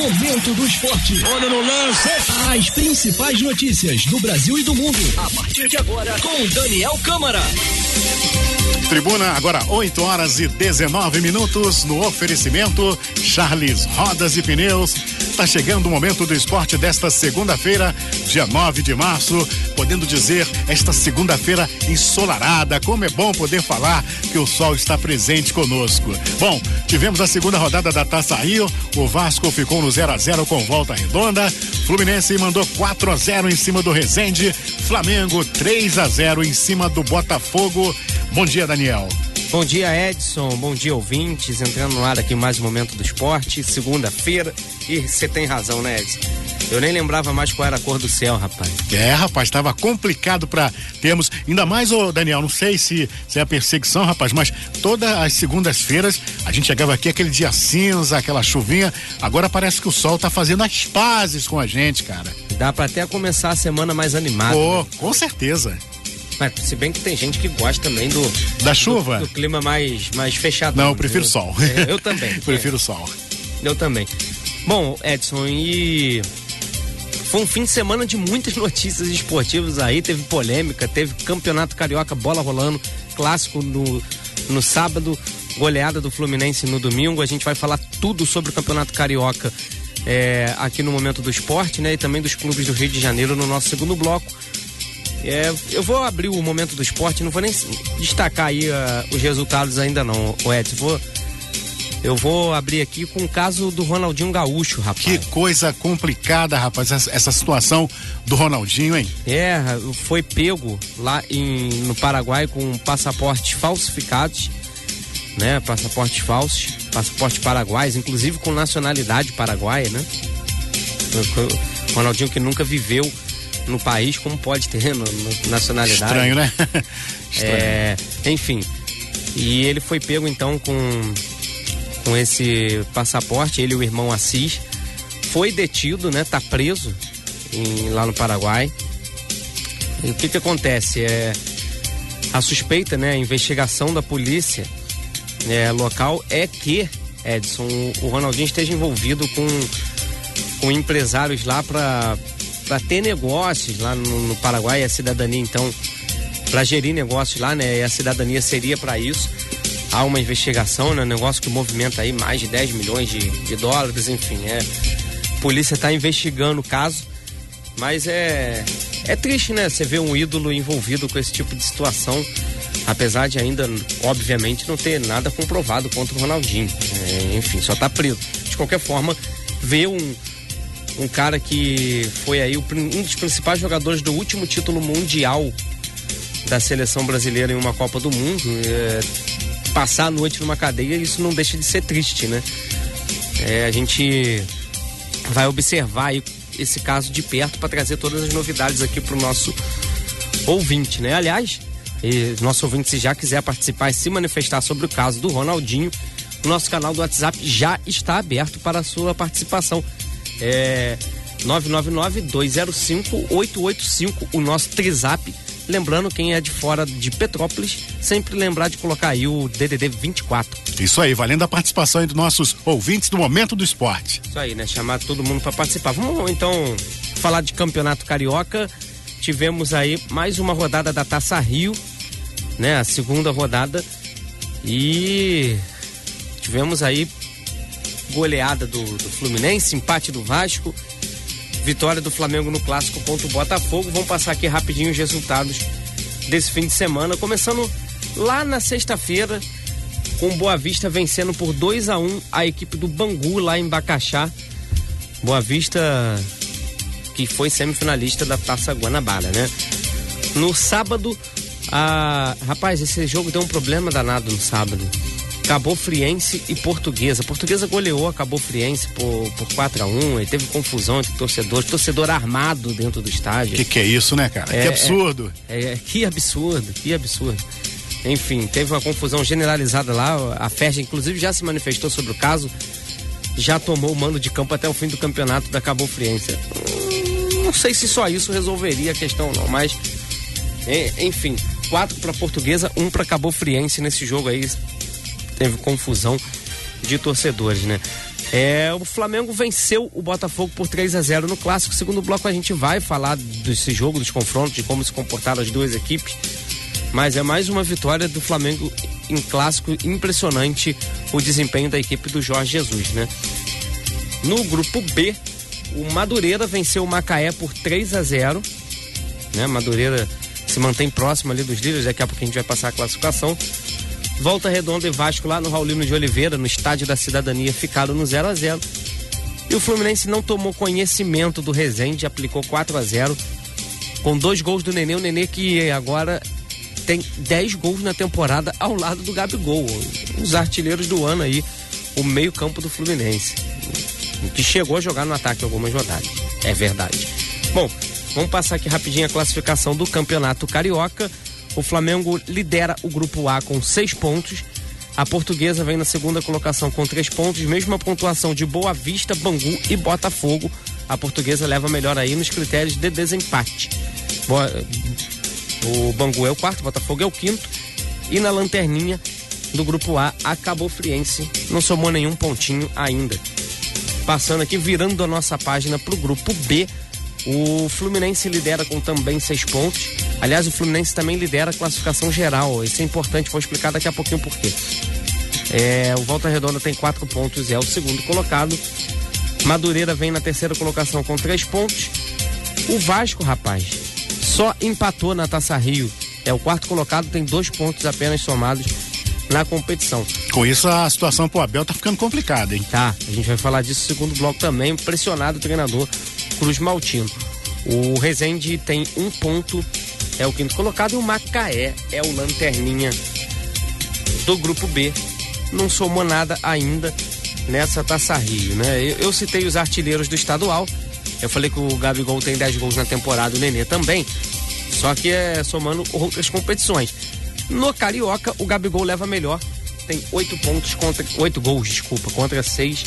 Momento do Esporte. Olha no lance. As principais notícias do Brasil e do mundo. A partir de agora, com Daniel Câmara. Tribuna, agora 8 horas e 19 minutos no oferecimento Charles Rodas e Pneus. Tá chegando o momento do esporte desta segunda-feira, dia 9 de março, podendo dizer esta segunda-feira ensolarada. Como é bom poder falar que o sol está presente conosco. Bom, tivemos a segunda rodada da Taça Rio. O Vasco ficou no 0 a 0 com volta redonda. Fluminense mandou 4 a 0 em cima do Resende. Flamengo 3 a 0 em cima do Botafogo. Bom dia, Daniel. Bom dia, Edson. Bom dia, ouvintes. Entrando no ar aqui mais um momento do esporte, segunda-feira. E você tem razão, né, Edson? Eu nem lembrava mais qual era a cor do céu, rapaz. É, rapaz, estava complicado para termos. Ainda mais, ô Daniel, não sei se, se é a perseguição, rapaz, mas todas as segundas-feiras a gente chegava aqui aquele dia cinza, aquela chuvinha. Agora parece que o sol tá fazendo as pazes com a gente, cara. Dá para até começar a semana mais animada. Pô, né? com certeza. Mas se bem que tem gente que gosta também do. Da chuva? Do, clima mais, mais fechado. Não, eu prefiro né? sol. É, eu também. prefiro é. sol. Eu também. Bom, Edson, e foi um fim de semana de muitas notícias esportivas aí, teve polêmica, teve campeonato carioca, bola rolando, clássico no, no sábado, goleada do Fluminense no domingo. A gente vai falar tudo sobre o campeonato carioca é, aqui no momento do esporte, né? E também dos clubes do Rio de Janeiro no nosso segundo bloco. É, eu vou abrir o momento do esporte, não vou nem destacar aí uh, os resultados ainda não, Edson. Vou, eu vou abrir aqui com o caso do Ronaldinho Gaúcho, rapaz. Que coisa complicada, rapaz, essa, situação do Ronaldinho, hein? É, foi pego lá em, no Paraguai com passaportes falsificados, né? Passaportes falsos, passaportes paraguaios, inclusive com nacionalidade paraguaia, né? Ronaldinho que nunca viveu no país, como pode ter no, no nacionalidade. Estranho, né? Estranho. É, enfim. E ele foi pego então com, com esse passaporte, ele e o irmão Assis. Foi detido, né? Tá preso em, lá no Paraguai. E o que que acontece? É, a suspeita, né? A investigação da polícia é, local é que, Edson, o, Ronaldinho esteja envolvido com, com empresários lá para ter negócios lá no, no, Paraguai, a cidadania então para gerir negócios lá, né? E a cidadania seria para isso. Há uma investigação, né? Negócio que movimenta aí mais de 10 milhões de, de dólares, enfim, é. A polícia está investigando o caso, mas é é triste, né? Você ver um ídolo envolvido com esse tipo de situação, apesar de ainda, obviamente, não ter nada comprovado contra o Ronaldinho. É, enfim, só tá preso. De qualquer forma, ver um um cara que foi aí um dos principais jogadores do último título mundial da seleção brasileira em uma Copa do Mundo. É, passar a noite numa cadeia, isso não deixa de ser triste, né? É, a gente vai observar esse caso de perto para trazer todas as novidades aqui para o nosso ouvinte, né? Aliás, nosso ouvinte, se já quiser participar e se manifestar sobre o caso do Ronaldinho, o nosso canal do WhatsApp já está aberto para a sua participação. É 999-205-885, o nosso Trizap. Lembrando, quem é de fora de Petrópolis, sempre lembrar de colocar aí o DDD 24. Isso aí, valendo a participação dos nossos ouvintes do Momento do Esporte. Isso aí, né? Chamar todo mundo para participar. Vamos então falar de Campeonato Carioca. Tivemos aí mais uma rodada da Taça Rio, né? A segunda rodada. E tivemos aí goleada do, do, Fluminense, empate do Vasco, vitória do Flamengo no clássico contra o Botafogo. Vamos passar aqui rapidinho os resultados desse fim de semana, começando lá na sexta-feira com Boa Vista vencendo por 2 a 1 um a equipe do Bangu lá em Bacaxá. Boa Vista que foi semifinalista da Taça Guanabara, né? No sábado, a rapaz, esse jogo deu um problema danado no sábado. Cabo Friense e Portuguesa. Portuguesa goleou a Cabo Friense por, por 4 a 1 e teve confusão entre torcedores, torcedor armado dentro do estádio. Que que é isso, né, cara? É, que absurdo. É, é, que absurdo, que absurdo. Enfim, teve uma confusão generalizada lá. A FERJ, inclusive, já se manifestou sobre o caso. Já tomou o mando de campo até o fim do campeonato da Cabo Friense. Hum, não sei se só isso resolveria a questão, não, mas. Enfim, quatro para Portuguesa, um para Cabo Friense nesse jogo aí teve confusão de torcedores, né? É, o Flamengo venceu o Botafogo por 3 a 0 no clássico. Segundo bloco a gente vai falar desse jogo, dos confrontos, de como se comportaram as duas equipes. Mas é mais uma vitória do Flamengo em clássico impressionante o desempenho da equipe do Jorge Jesus, né? No grupo B, o Madureira venceu o Macaé por 3 a 0, né? Madureira se mantém próximo ali dos líderes, daqui a pouco a gente vai passar a classificação. Volta Redonda e Vasco lá no Raulino de Oliveira, no Estádio da Cidadania, ficaram no 0 a 0 E o Fluminense não tomou conhecimento do Resende, aplicou 4 a 0 com dois gols do Nenê. O Nenê que agora tem 10 gols na temporada ao lado do Gabigol. Os artilheiros do ano aí, o meio-campo do Fluminense. Que chegou a jogar no ataque algumas rodadas. É verdade. Bom, vamos passar aqui rapidinho a classificação do Campeonato Carioca. O Flamengo lidera o grupo A com seis pontos. A portuguesa vem na segunda colocação com três pontos, mesma pontuação de Boa Vista, Bangu e Botafogo. A portuguesa leva melhor aí nos critérios de desempate. O Bangu é o quarto, o Botafogo é o quinto. E na lanterninha do grupo A, a Cabo Friense não somou nenhum pontinho ainda. Passando aqui, virando a nossa página para o grupo B, o Fluminense lidera com também seis pontos. Aliás, o Fluminense também lidera a classificação geral. Isso é importante, vou explicar daqui a pouquinho por quê. É, o Volta Redonda tem quatro pontos e é o segundo colocado. Madureira vem na terceira colocação com três pontos. O Vasco, rapaz, só empatou na Taça Rio. É o quarto colocado, tem dois pontos apenas somados na competição. Com isso, a situação pro Abel tá ficando complicada, hein? Tá, a gente vai falar disso no segundo bloco também. Pressionado o treinador Cruz Maltino. O Rezende tem um ponto, é o quinto colocado, e o Macaé é o lanterninha do grupo B. Não somou nada ainda nessa Taça Rio, né? Eu, eu citei os artilheiros do estadual. Eu falei que o Gabigol tem 10 gols na temporada, o Nenê também. Só que é somando outras competições. No Carioca, o Gabigol leva melhor. Tem oito pontos contra. oito gols, desculpa, contra seis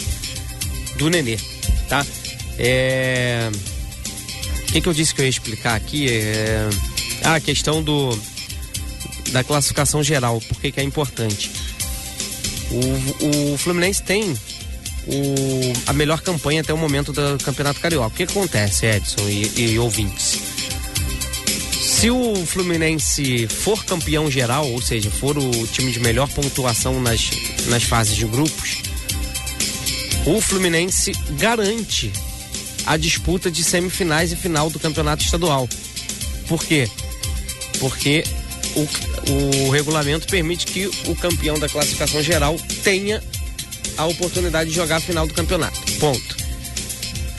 do Nenê. Tá? É... O que, que eu disse que eu ia explicar aqui? É... Ah, a questão do da classificação geral, por que, que é importante. O, o Fluminense tem o, a melhor campanha até o momento do Campeonato Carioca. O que acontece, Edson e, e ouvintes? Se o Fluminense for campeão geral, ou seja, for o time de melhor pontuação nas, nas fases de grupos, o Fluminense garante a disputa de semifinais e final do campeonato estadual. Por quê? Porque o, o regulamento permite que o campeão da classificação geral tenha a oportunidade de jogar a final do campeonato. Ponto.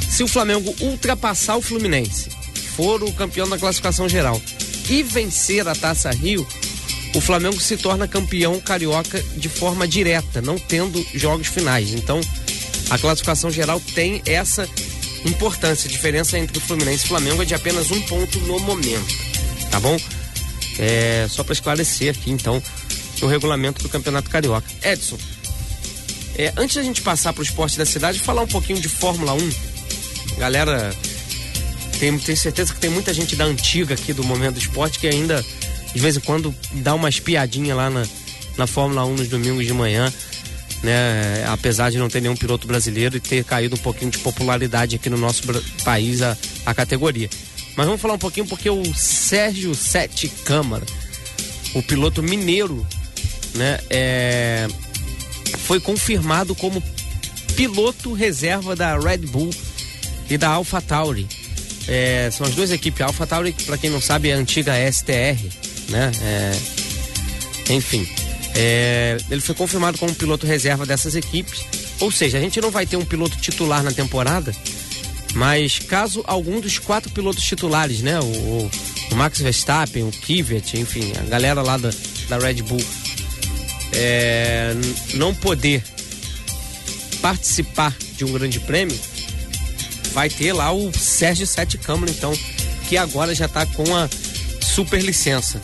Se o Flamengo ultrapassar o Fluminense, for o campeão da classificação geral e vencer a Taça Rio, o Flamengo se torna campeão carioca de forma direta, não tendo jogos finais. Então, a classificação geral tem essa importância. A diferença entre o Fluminense e o Flamengo é de apenas um ponto no momento. Tá bom? É, só para esclarecer aqui, então, o regulamento do Campeonato Carioca. Edson, é, antes da gente passar para o esporte da cidade, falar um pouquinho de Fórmula 1. Galera, tem, tenho certeza que tem muita gente da antiga aqui do Momento do Esporte que ainda, de vez em quando, dá uma espiadinha lá na, na Fórmula 1 nos domingos de manhã né? Apesar de não ter nenhum piloto brasileiro e ter caído um pouquinho de popularidade aqui no nosso país a, a categoria. Mas vamos falar um pouquinho porque o Sérgio Sete Câmara, o piloto mineiro, né, é, foi confirmado como piloto reserva da Red Bull e da AlphaTauri. É, são as duas equipes. A AlphaTauri, para quem não sabe, é a antiga STR, né? É, enfim, é, ele foi confirmado como piloto reserva dessas equipes. Ou seja, a gente não vai ter um piloto titular na temporada, mas caso algum dos quatro pilotos titulares, né? O, o Max Verstappen, o Kvyat, enfim, a galera lá da, da Red Bull, é, não poder participar de um grande prêmio, vai ter lá o Sérgio Sete Câmara, então, que agora já está com a super licença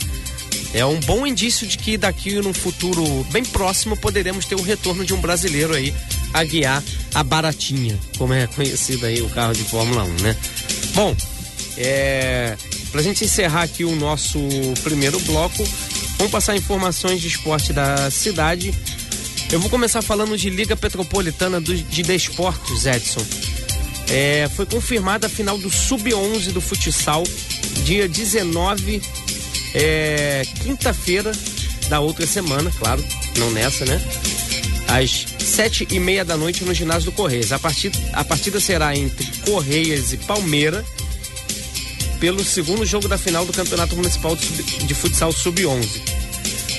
é um bom indício de que daqui no futuro bem próximo poderemos ter o retorno de um brasileiro aí a guiar a Baratinha, como é conhecido aí o carro de Fórmula 1, né? Bom, é, pra gente encerrar aqui o nosso primeiro bloco, vamos passar informações de esporte da cidade. Eu vou começar falando de Liga Petropolitana de Desportos, Edson. É, foi confirmada a final do Sub-11 do futsal, dia 19, é, quinta-feira da outra semana, claro, não nessa, né? Às sete e meia da noite no ginásio do Correias. A partida, a partida será entre Correias e Palmeira pelo segundo jogo da final do Campeonato Municipal de, de Futsal Sub-11.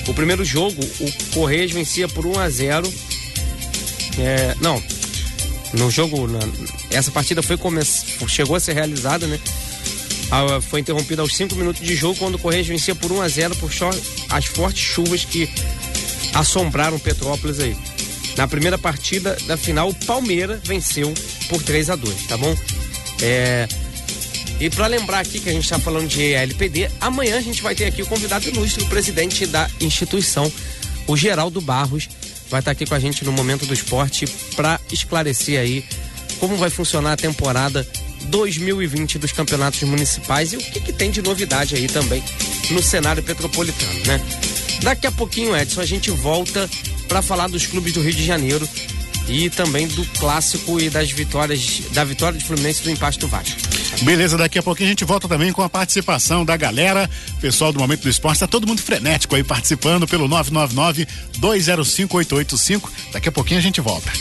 O primeiro jogo, o Correias vencia por 1 a 0 é, Não, no jogo, na, essa partida foi chegou a ser realizada, né? Foi interrompida aos 5 minutos de jogo quando o Correios vencia por 1 a 0 por as fortes chuvas que assombraram Petrópolis aí. Na primeira partida da final, o Palmeiras venceu por 3 a 2 tá bom? É, e para lembrar aqui que a gente está falando de LPD, amanhã a gente vai ter aqui o convidado ilustre, o presidente da instituição, o Geraldo Barros, vai estar tá aqui com a gente no Momento do Esporte para esclarecer aí como vai funcionar a temporada 2020 dos campeonatos municipais e o que, que tem de novidade aí também no cenário petropolitano, né? Daqui a pouquinho, Edson, a gente volta para falar dos clubes do Rio de Janeiro e também do clássico e das vitórias, da vitória do Fluminense do empate do Vasco. Beleza, daqui a pouquinho a gente volta também com a participação da galera, pessoal do Momento do Esporte, tá todo mundo frenético aí participando pelo 999 205 885. Daqui a pouquinho a gente volta.